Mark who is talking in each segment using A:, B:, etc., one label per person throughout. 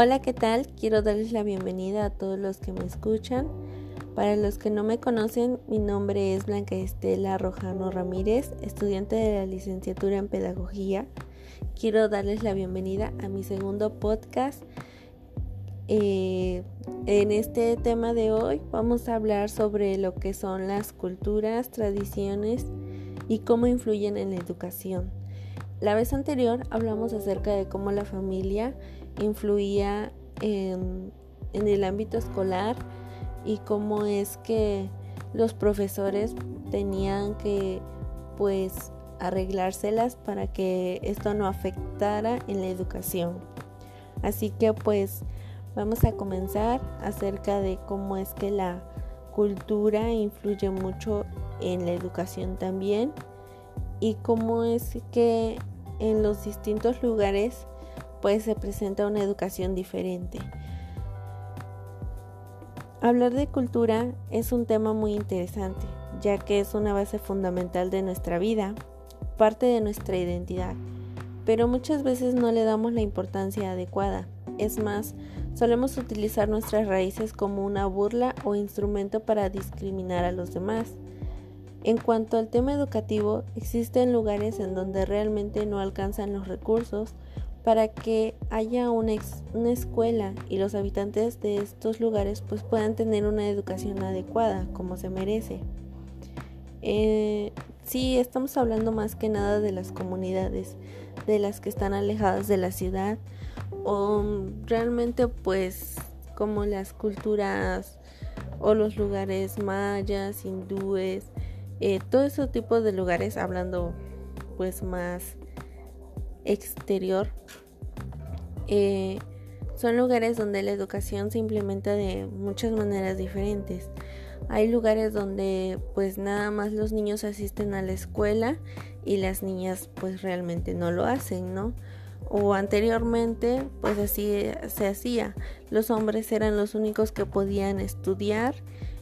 A: Hola, ¿qué tal? Quiero darles la bienvenida a todos los que me escuchan. Para los que no me conocen, mi nombre es Blanca Estela Rojano Ramírez, estudiante de la licenciatura en Pedagogía. Quiero darles la bienvenida a mi segundo podcast. Eh, en este tema de hoy vamos a hablar sobre lo que son las culturas, tradiciones y cómo influyen en la educación. La vez anterior hablamos acerca de cómo la familia influía en, el ámbito escolar y cómo es que los profesores tenían que pues arreglárselas para que esto no afectara en la educación. Así que pues vamos a comenzar acerca de cómo es que la cultura influye mucho en la educación también y cómo es que en los distintos lugares pues se presenta una educación diferente. Hablar de cultura es un tema muy interesante, ya que es una base fundamental de nuestra vida, parte de nuestra identidad, pero muchas veces no le damos la importancia adecuada. Es más, solemos utilizar nuestras raíces como una burla o instrumento para discriminar a los demás. En cuanto al tema educativo, existen lugares en donde realmente no alcanzan los recursos para que haya una, escuela y los habitantes de estos lugares pues puedan tener una educación adecuada como se merece. Eh, sí, estamos hablando más que nada de las comunidades, de las que están alejadas de la ciudad o realmente pues como las culturas o los lugares mayas, hindúes, eh, todo ese tipo de lugares hablando pues más exterior eh, son lugares donde la educación se implementa de muchas maneras diferentes. Hay lugares donde pues nada más los niños asisten a la escuela y las niñas pues realmente no lo hacen, ¿no? O anteriormente pues así se hacía. Los hombres eran los únicos que podían estudiar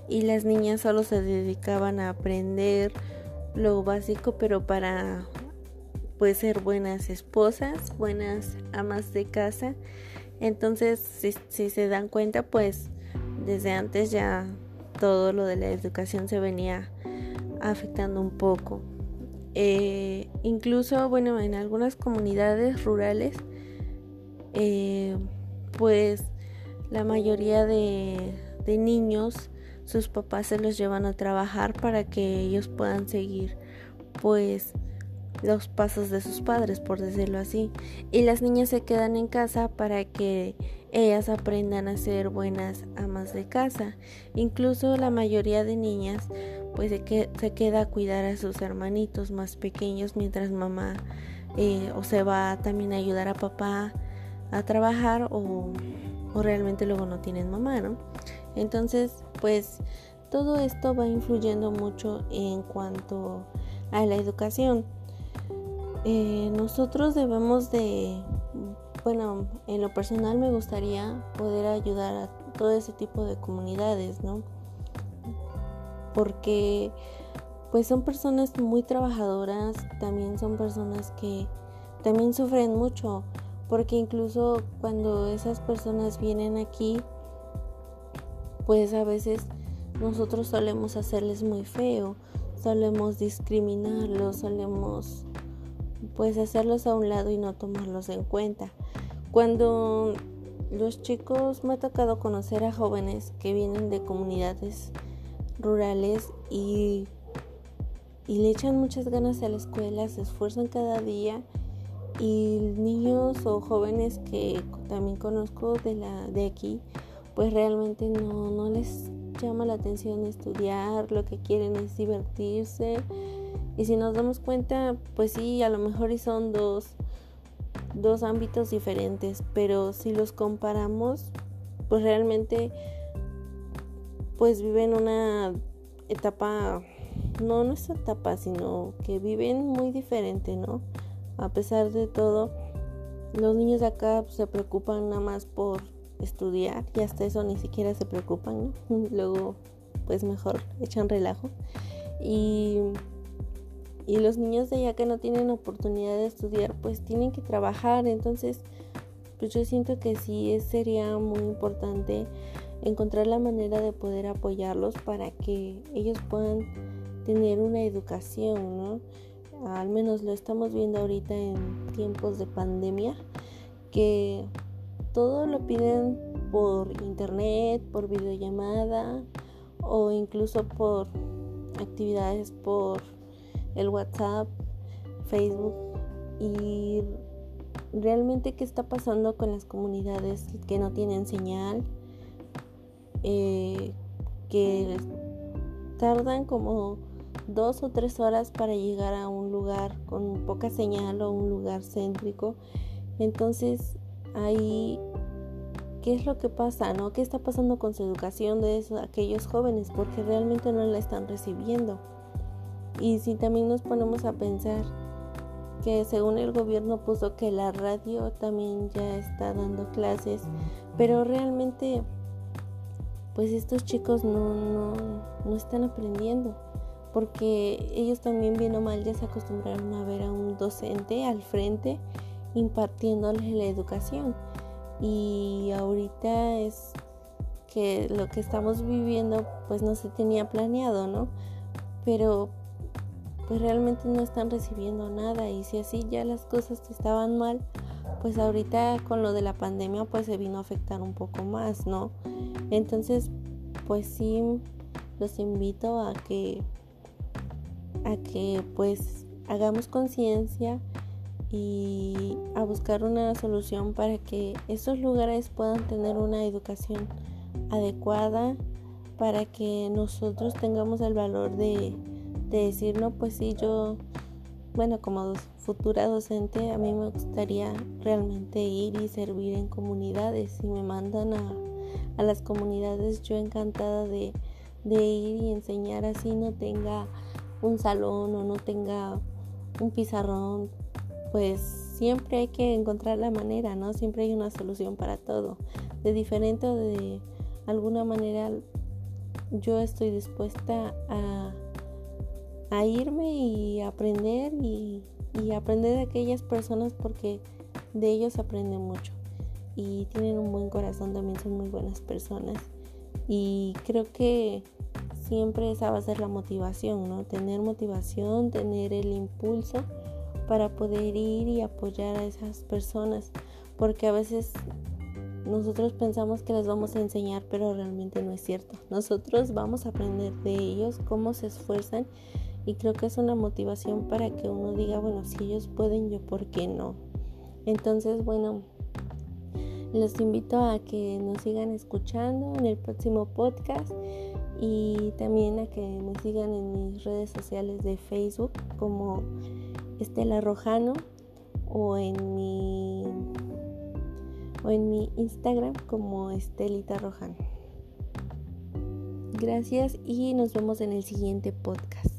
A: y las niñas solo se dedicaban a aprender lo básico pero para puede ser buenas esposas, buenas amas de casa. Entonces, si, se dan cuenta, pues desde antes ya todo lo de la educación se venía afectando un poco. Eh, incluso, bueno, en algunas comunidades rurales, eh, pues la mayoría de niños, sus papás se los llevan a trabajar para que ellos puedan seguir, pues, los pasos de sus padres, por decirlo así. Y las niñas se quedan en casa para que ellas aprendan a ser buenas amas de casa. Incluso la mayoría de niñas pues se, se queda a cuidar a sus hermanitos más pequeños mientras mamá eh, o se va también a ayudar a papá a trabajar o, o realmente luego no tienen mamá, ¿no? Entonces pues todo esto va influyendo mucho en cuanto a la educación. Eh, nosotros debemos de, bueno, en lo personal me gustaría poder ayudar a todo ese tipo de comunidades, ¿no? Porque pues son personas muy trabajadoras, también son personas que también sufren mucho, porque incluso cuando esas personas vienen aquí, pues a veces nosotros solemos hacerles muy feo, solemos discriminarlos, solemos pues hacerlos a un lado y no tomarlos en cuenta. Cuando los chicos me ha tocado conocer a jóvenes que vienen de comunidades rurales y, y le echan muchas ganas a la escuela, se esfuerzan cada día y niños o jóvenes que también conozco de la de aquí pues realmente no, no les llama la atención estudiar, lo que quieren es divertirse y si nos damos cuenta, pues sí, a lo mejor son dos, dos ámbitos diferentes, pero si los comparamos, pues realmente pues viven una etapa, no nuestra etapa, sino que viven muy diferente, ¿no? A pesar de todo, los niños de acá se preocupan nada más por estudiar y hasta eso ni siquiera se preocupan, ¿no? Luego, pues mejor echan relajo. Y y los niños de allá que no tienen oportunidad de estudiar pues tienen que trabajar entonces pues yo siento que sí sería muy importante encontrar la manera de poder apoyarlos para que ellos puedan tener una educación, ¿no? Al menos lo estamos viendo ahorita en tiempos de pandemia, que todo lo piden por internet, por videollamada o incluso por actividades por el WhatsApp, Facebook y realmente qué está pasando con las comunidades que no tienen señal, eh, que tardan como dos o tres horas para llegar a un lugar con poca señal o un lugar céntrico. Entonces ahí, ¿qué es lo que pasa? ¿no? ¿Qué está pasando con su educación de esos, aquellos jóvenes? Porque realmente no la están recibiendo. Y si también nos ponemos a pensar que según el gobierno puso que la radio también ya está dando clases, pero realmente pues estos chicos no, no, no están aprendiendo porque ellos también bien o mal ya se acostumbraron a ver a un docente al frente impartiéndoles la educación y ahorita es que lo que estamos viviendo pues no se tenía planeado, ¿no? Pero pues realmente no están recibiendo nada y si así ya las cosas estaban mal, pues ahorita con lo de la pandemia pues se vino a afectar un poco más, ¿no? Entonces pues sí los invito a que a que pues hagamos conciencia y a buscar una solución para que estos lugares puedan tener una educación adecuada para que nosotros tengamos el valor de de decir, no, pues sí, yo, bueno, como futura docente, a mí me gustaría realmente ir y servir en comunidades. Si me mandan a, las comunidades, yo encantada de ir y enseñar así, no tenga un salón o no tenga un pizarrón, pues siempre hay que encontrar la manera, ¿no? Siempre hay una solución para todo. De diferente o de alguna manera, yo estoy dispuesta a a irme y aprender y, aprender de aquellas personas porque de ellos aprende mucho y tienen un buen corazón, también son muy buenas personas y creo que siempre esa va a ser la motivación, ¿no? Tener motivación, tener el impulso para poder ir y apoyar a esas personas porque a veces nosotros pensamos que les vamos a enseñar, pero realmente no es cierto. Nosotros vamos a aprender de ellos cómo se esfuerzan y creo que es una motivación para que uno diga, bueno, si ellos pueden, yo por qué no. Entonces, bueno, los invito a que nos sigan escuchando en el próximo podcast y también a que me sigan en mis redes sociales de Facebook como Estela Rojano o en mi o en mi Instagram como Estelita Rojano. Gracias y nos vemos en el siguiente podcast.